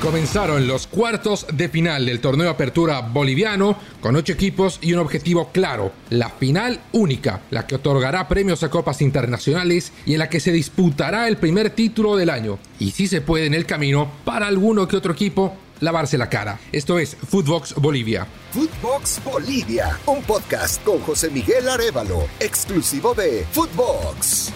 Comenzaron los cuartos de final del torneo Apertura Boliviano con ocho equipos y un objetivo claro, la final única, la que otorgará premios a copas internacionales y en la que se disputará el primer título del año. Y si se puede en el camino, para alguno que otro equipo, lavarse la cara. Esto es Footbox Bolivia. Footbox Bolivia, un podcast con José Miguel Arevalo, exclusivo de Footbox.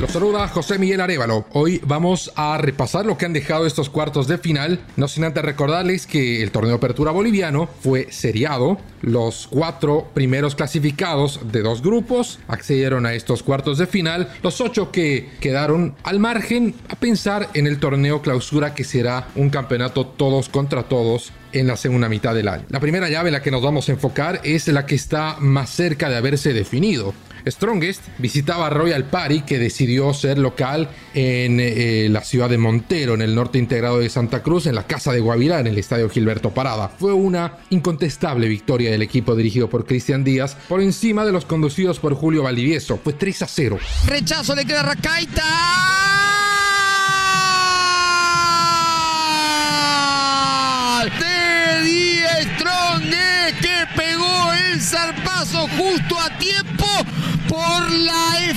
Los saluda José Miguel Arevalo. Hoy vamos a repasar lo que han dejado estos cuartos de final, no sin antes recordarles que el torneo Apertura Boliviano fue seriado. Los cuatro primeros clasificados de dos grupos accedieron a estos cuartos de final. Los ocho que quedaron al margen a pensar en el torneo clausura que será un campeonato todos contra todos en la segunda mitad del año. La primera llave en la que nos vamos a enfocar es la que está más cerca de haberse definido. Strongest visitaba Royal Party, que decidió ser local en eh, la ciudad de Montero, en el norte integrado de Santa Cruz, en la casa de Guavirá, en el estadio Gilberto Parada. Fue una incontestable victoria del equipo dirigido por Cristian Díaz por encima de los conducidos por Julio Valdivieso. Fue 3 a 0. Rechazo le queda Racaita. De Strong que pegó el zarpazo justo a tiempo por la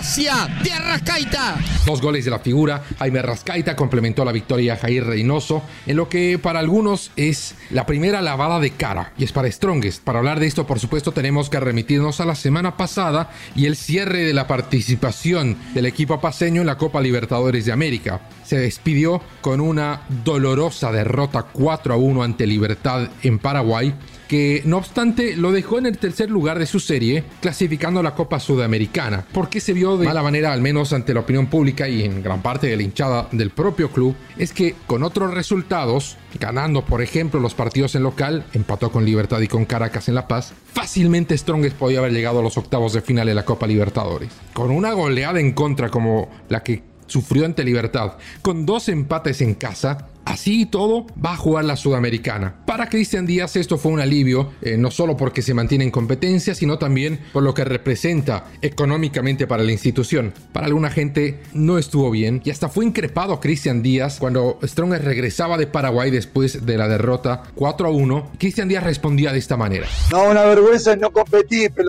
de Arrascaita. Dos goles de la figura, Jaime Arrascaita complementó la victoria a Jair Reynoso, en lo que para algunos es la primera lavada de cara, y es para Strongest. Para hablar de esto, por supuesto, tenemos que remitirnos a la semana pasada y el cierre de la participación del equipo paseño en la Copa Libertadores de América. Se despidió con una dolorosa derrota 4 a 1 ante Libertad en Paraguay que no obstante lo dejó en el tercer lugar de su serie, clasificando a la Copa Sudamericana, porque se vio de mala manera, al menos ante la opinión pública y en gran parte de la hinchada del propio club, es que con otros resultados, ganando por ejemplo los partidos en local, empató con Libertad y con Caracas en La Paz, fácilmente Strongest podía haber llegado a los octavos de final de la Copa Libertadores. Con una goleada en contra como la que sufrió ante Libertad, con dos empates en casa, Así y todo, va a jugar la Sudamericana. Para Cristian Díaz esto fue un alivio, eh, no solo porque se mantiene en competencia, sino también por lo que representa económicamente para la institución. Para alguna gente no estuvo bien y hasta fue increpado Cristian Díaz cuando Stronger regresaba de Paraguay después de la derrota 4 a 1. Cristian Díaz respondía de esta manera. No, una vergüenza no competir, pero...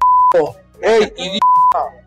¡Ey,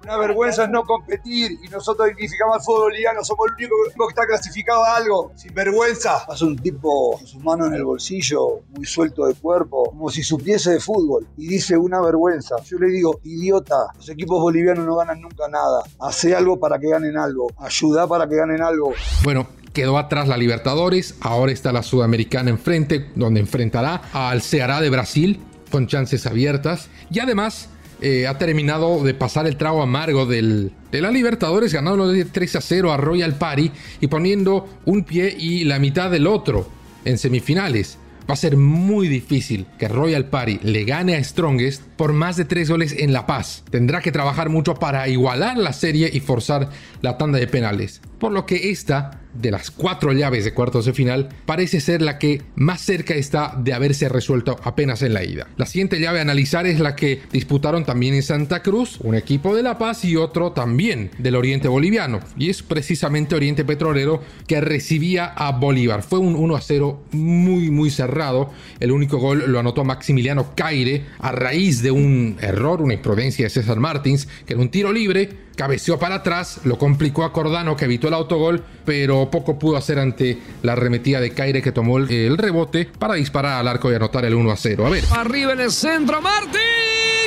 una vergüenza es no competir y nosotros dignificamos al fútbol boliviano, somos el único que está clasificado a algo, sin vergüenza. Es un tipo con sus manos en el bolsillo, muy suelto de cuerpo, como si supiese de fútbol y dice una vergüenza. Yo le digo, idiota, los equipos bolivianos no ganan nunca nada. Hace algo para que ganen algo, ayuda para que ganen algo. Bueno, quedó atrás la Libertadores, ahora está la Sudamericana enfrente, donde enfrentará al Ceará de Brasil con chances abiertas y además eh, ha terminado de pasar el trago amargo del, de la Libertadores, ganando de 3 a 0 a Royal Party y poniendo un pie y la mitad del otro en semifinales. Va a ser muy difícil que Royal Party le gane a Strongest por más de 3 goles en La Paz. Tendrá que trabajar mucho para igualar la serie y forzar la tanda de penales. Por lo que esta de las cuatro llaves de cuartos de final, parece ser la que más cerca está de haberse resuelto apenas en la ida. La siguiente llave a analizar es la que disputaron también en Santa Cruz, un equipo de La Paz y otro también del Oriente Boliviano. Y es precisamente Oriente Petrolero que recibía a Bolívar. Fue un 1 a 0 muy muy cerrado. El único gol lo anotó Maximiliano Caire a raíz de un error, una imprudencia de César Martins, que era un tiro libre cabeceó para atrás, lo complicó a Cordano que evitó el autogol, pero poco pudo hacer ante la arremetida de Caire que tomó el, rebote para disparar al arco y anotar el 1 a 0. A ver. Arriba en el centro, Martín.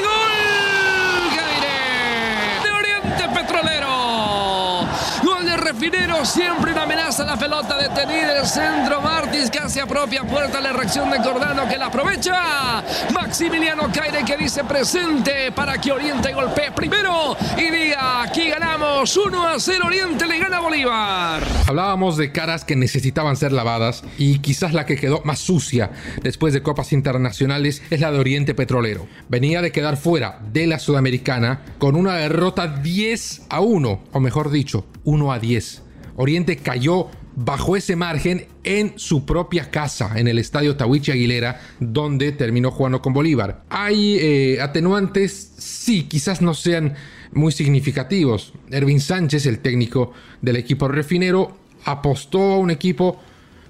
¡Gol! Caire de Oriente Petrolero. Gol de Refinero, siempre una amenaza la pelota detenida. El centro, Martins casi a propia puerta. La reacción de Cordano que la aprovecha. Maximiliano Caire que dice presente para que Oriente golpee primero y diga aquí ganamos 1 a 0 Oriente le gana Bolívar. Hablábamos de caras que necesitaban ser lavadas y quizás la que quedó más sucia después de copas internacionales es la de Oriente Petrolero. Venía de quedar fuera de la Sudamericana con una derrota 10 a 1, o mejor dicho, 1 a 10. Oriente cayó bajo ese margen en su propia casa, en el estadio Tawichi Aguilera, donde terminó jugando con Bolívar. Hay eh, atenuantes, sí, quizás no sean muy significativos. Ervin Sánchez, el técnico del equipo refinero, apostó a un equipo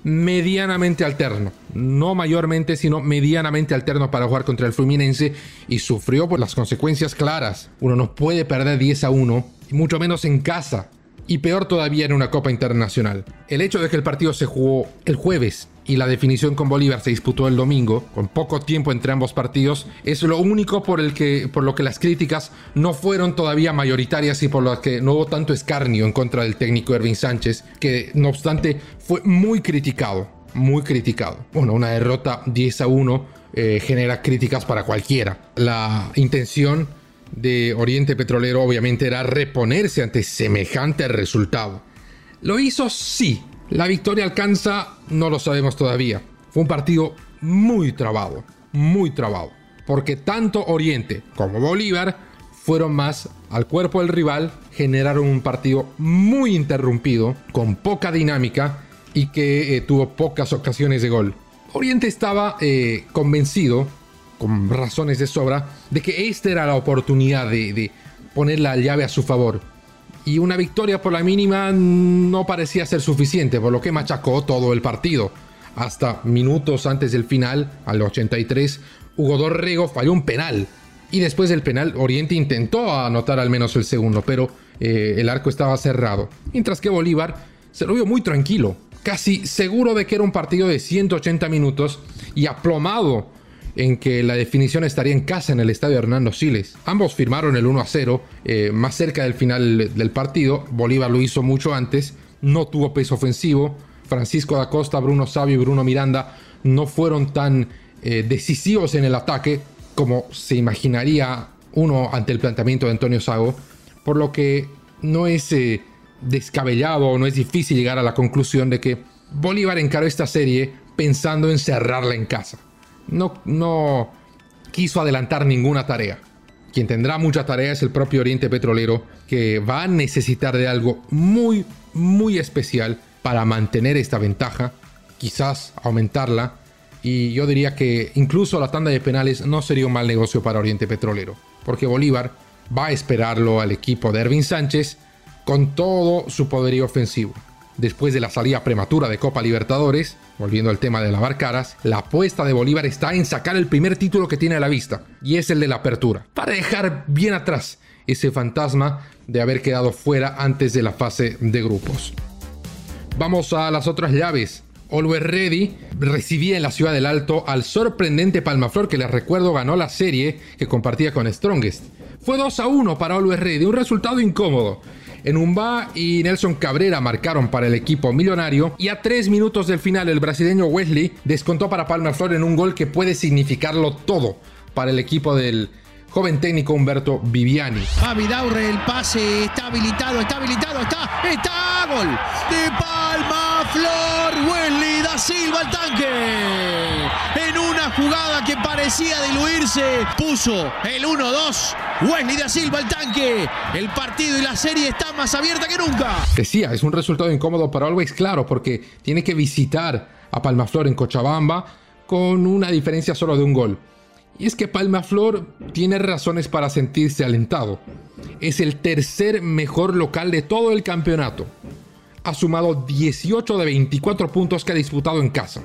medianamente alterno, no mayormente, sino medianamente alterno para jugar contra el Fluminense y sufrió por las consecuencias claras. Uno no puede perder 10 a 1, y mucho menos en casa y peor todavía en una Copa Internacional. El hecho de que el partido se jugó el jueves y la definición con Bolívar se disputó el domingo, con poco tiempo entre ambos partidos, es lo único por, el que, por lo que las críticas no fueron todavía mayoritarias y por lo que no hubo tanto escarnio en contra del técnico Ervin Sánchez, que no obstante fue muy criticado, muy criticado. Bueno, una derrota 10 a 1 eh, genera críticas para cualquiera. La intención de Oriente Petrolero obviamente era reponerse ante semejante resultado. Lo hizo sí. La victoria alcanza, no lo sabemos todavía. Fue un partido muy trabado, muy trabado. Porque tanto Oriente como Bolívar fueron más al cuerpo del rival, generaron un partido muy interrumpido, con poca dinámica y que eh, tuvo pocas ocasiones de gol. Oriente estaba eh, convencido con razones de sobra, de que esta era la oportunidad de, poner la llave a su favor. Y una victoria por la mínima no parecía ser suficiente, por lo que machacó todo el partido. Hasta minutos antes del final, al 83, Hugo Dorrego falló un penal. Y después del penal, Oriente intentó anotar al menos el segundo, pero eh, el arco estaba cerrado. Mientras que Bolívar se lo vio muy tranquilo, casi seguro de que era un partido de 180 minutos y aplomado en que la definición estaría en casa en el estadio Hernando Siles. Ambos firmaron el 1 a 0 eh, más cerca del final del partido. Bolívar lo hizo mucho antes, no tuvo peso ofensivo. Francisco da Costa, Bruno Sabio y Bruno Miranda no fueron tan eh, decisivos en el ataque como se imaginaría uno ante el planteamiento de Antonio Sago, por lo que no es eh, descabellado no es difícil llegar a la conclusión de que Bolívar encaró esta serie pensando en cerrarla en casa no, quiso adelantar ninguna tarea. Quien tendrá mucha tarea es el propio Oriente Petrolero, que va a necesitar de algo muy, muy especial para mantener esta ventaja, quizás aumentarla, y yo diría que incluso la tanda de penales no sería un mal negocio para Oriente Petrolero, porque Bolívar va a esperarlo al equipo de Ervin Sánchez con todo su poderío ofensivo después de la salida prematura de Copa Libertadores, volviendo al tema de lavar caras, la apuesta de Bolívar está en sacar el primer título que tiene a la vista, y es el de la apertura, para dejar bien atrás ese fantasma de haber quedado fuera antes de la fase de grupos. Vamos a las otras llaves. Always Ready recibía en la ciudad del Alto al sorprendente Palmaflor que les recuerdo ganó la serie que compartía con Strongest. Fue 2 a 1 para Always Ready, un resultado incómodo. Enumba y Nelson Cabrera marcaron para el equipo millonario y a tres minutos del final el brasileño Wesley descontó para Palma Flor en un gol que puede significarlo todo para el equipo del joven técnico Humberto Viviani. Daurre, el pase está habilitado, está habilitado, está, está, gol de Palma Flor, Wesley da Silva al tanque. Jugada que parecía diluirse, puso el 1-2. Wesley da Silva al tanque. El partido y la serie está más abierta que nunca. Decía, es un resultado incómodo para Always, claro, porque tiene que visitar a Palma Flor en Cochabamba con una diferencia solo de un gol. Y es que Palma Flor tiene razones para sentirse alentado. Es el tercer mejor local de todo el campeonato. Ha sumado 18 de 24 puntos que ha disputado en casa.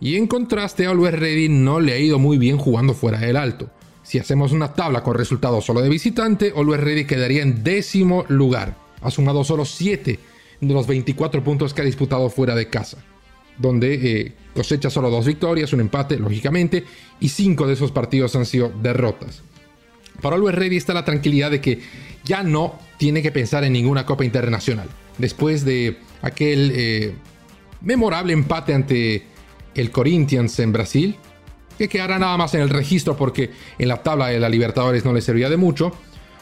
Y en contraste, a Always Ready no le ha ido muy bien jugando fuera del alto. Si hacemos una tabla con resultados solo de visitante, Always Ready quedaría en décimo lugar. Ha sumado solo 7 de los 24 puntos que ha disputado fuera de casa donde eh, cosecha solo dos victorias, un empate, lógicamente, y cinco de esos partidos han sido derrotas. Para Always Ready está la tranquilidad de que ya no tiene que pensar en ninguna Copa Internacional. Después de aquel eh, memorable empate ante el Corinthians en Brasil, que quedará nada más en el registro porque en la tabla de la Libertadores no le servía de mucho.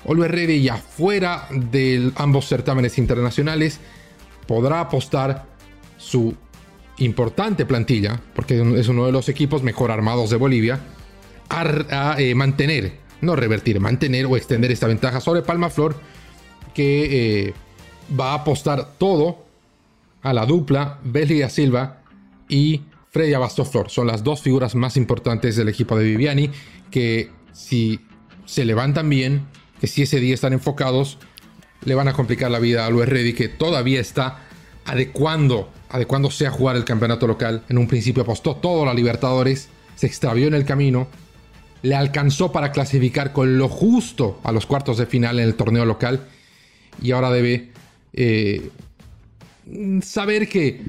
Ready ya fuera de ambos certámenes internacionales podrá apostar su importante plantilla, porque es uno de los equipos mejor armados de Bolivia, a, eh, mantener, no revertir, mantener o extender esta ventaja sobre Palma Flor, que eh, va a apostar todo a la dupla da Silva y Freddy Abastoflor. Son las dos figuras más importantes del equipo de Viviani que si se levantan bien, que si ese día están enfocados, le van a complicar la vida a Luis Reddy que todavía está adecuando, adecuándose a jugar el campeonato local. En un principio apostó todo a la Libertadores, se extravió en el camino, le alcanzó para clasificar con lo justo a los cuartos de final en el torneo local y ahora debe eh, saber que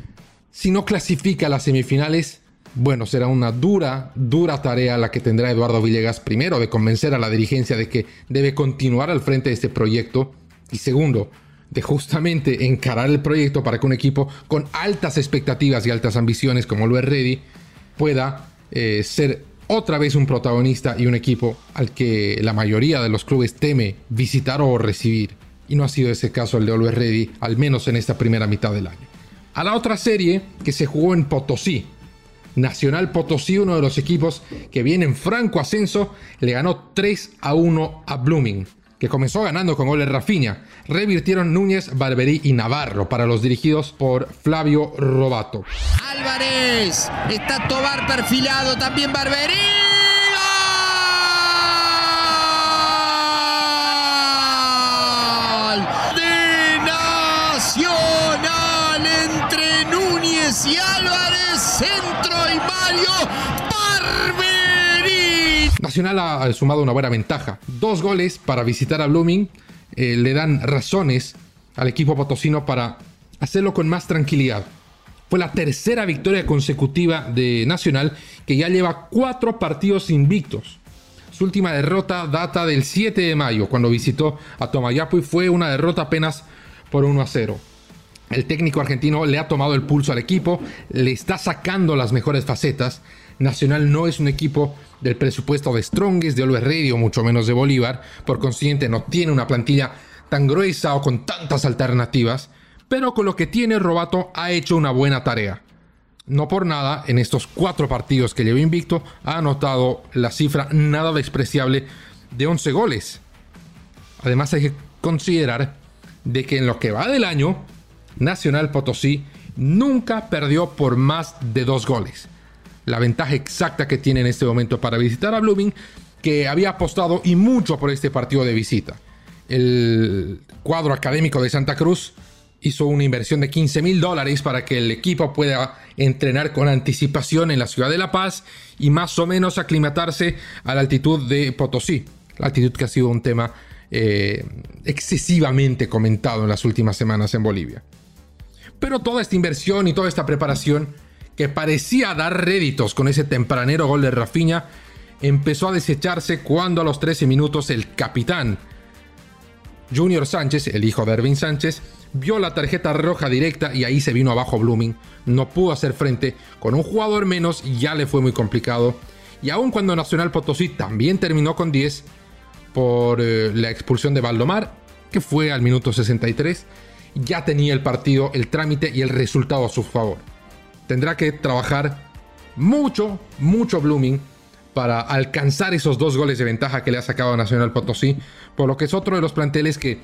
si no clasifica a las semifinales, bueno, será una dura, dura tarea la que tendrá Eduardo Villegas, primero, de convencer a la dirigencia de que debe continuar al frente de este proyecto, y segundo, de justamente encarar el proyecto para que un equipo con altas expectativas y altas ambiciones como lo es Ready pueda eh, ser otra vez un protagonista y un equipo al que la mayoría de los clubes teme visitar o recibir. Y no ha sido ese caso el de Always Ready, al menos en esta primera mitad del año. A la otra serie que se jugó en Potosí. Nacional Potosí, uno de los equipos que viene en franco ascenso, le ganó 3 a 1 a Blooming, que comenzó ganando con goles Rafinha. Revirtieron Núñez, Barberí y Navarro para los dirigidos por Flavio Robato. Álvarez, está Tobar perfilado, también Barberí. Nacional ha sumado una buena ventaja. Dos goles para visitar a Blooming eh, le dan razones al equipo potosino para hacerlo con más tranquilidad. Fue la tercera victoria consecutiva de Nacional que ya lleva cuatro partidos invictos. Su última derrota data del 7 de mayo, cuando visitó a Tomayapo y fue una derrota apenas por 1 a 0. El técnico argentino le ha tomado el pulso al equipo, le está sacando las mejores facetas. Nacional no es un equipo del presupuesto de Strongest, de Always Radio, mucho menos de Bolívar, por consiguiente no tiene una plantilla tan gruesa o con tantas alternativas, pero con lo que tiene Robato ha hecho una buena tarea. No por nada, en estos cuatro partidos que lleva invicto, ha anotado la cifra nada despreciable de 11 goles. Además hay que considerar de que en lo que va del año, Nacional Potosí nunca perdió por más de dos goles. La ventaja exacta que tiene en este momento para visitar a Blooming, que había apostado y mucho por este partido de visita. El cuadro académico de Santa Cruz hizo una inversión de 15 mil dólares para que el equipo pueda entrenar con anticipación en la ciudad de La Paz y más o menos aclimatarse a la altitud de Potosí. La altitud que ha sido un tema eh, excesivamente comentado en las últimas semanas en Bolivia. Pero toda esta inversión y toda esta preparación que parecía dar réditos con ese tempranero gol de Rafinha, empezó a desecharse cuando a los 13 minutos el capitán Junior Sánchez, el hijo de Ervin Sánchez, vio la tarjeta roja directa y ahí se vino abajo Blooming. No pudo hacer frente con un jugador menos ya le fue muy complicado. Y aun cuando Nacional Potosí también terminó con 10 por eh, la expulsión de Valdomar, que fue al minuto 63, ya tenía el partido, el trámite y el resultado a su favor. Tendrá que trabajar mucho, mucho Blooming para alcanzar esos dos goles de ventaja que le ha sacado a Nacional Potosí, por lo que es otro de los planteles que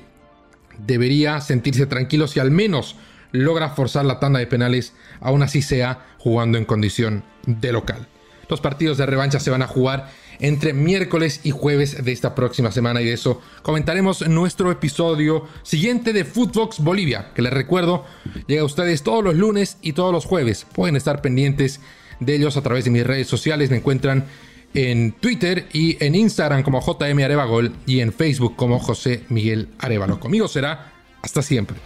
debería sentirse tranquilo si al menos logra forzar la tanda de penales, aún así sea jugando en condición de local. Los partidos de revancha se van a jugar entre miércoles y jueves de esta próxima semana y de eso comentaremos en nuestro episodio siguiente de Footbox Bolivia, que les recuerdo llega a ustedes todos los lunes y todos los jueves. Pueden estar pendientes de ellos a través de mis redes sociales, me encuentran en Twitter y en Instagram como JM Arevagol y en Facebook como José Miguel Arevalo. Conmigo será hasta siempre.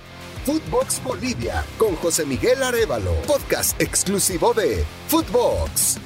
Footbox Bolivia con José Miguel Arevalo, podcast exclusivo de Footbox.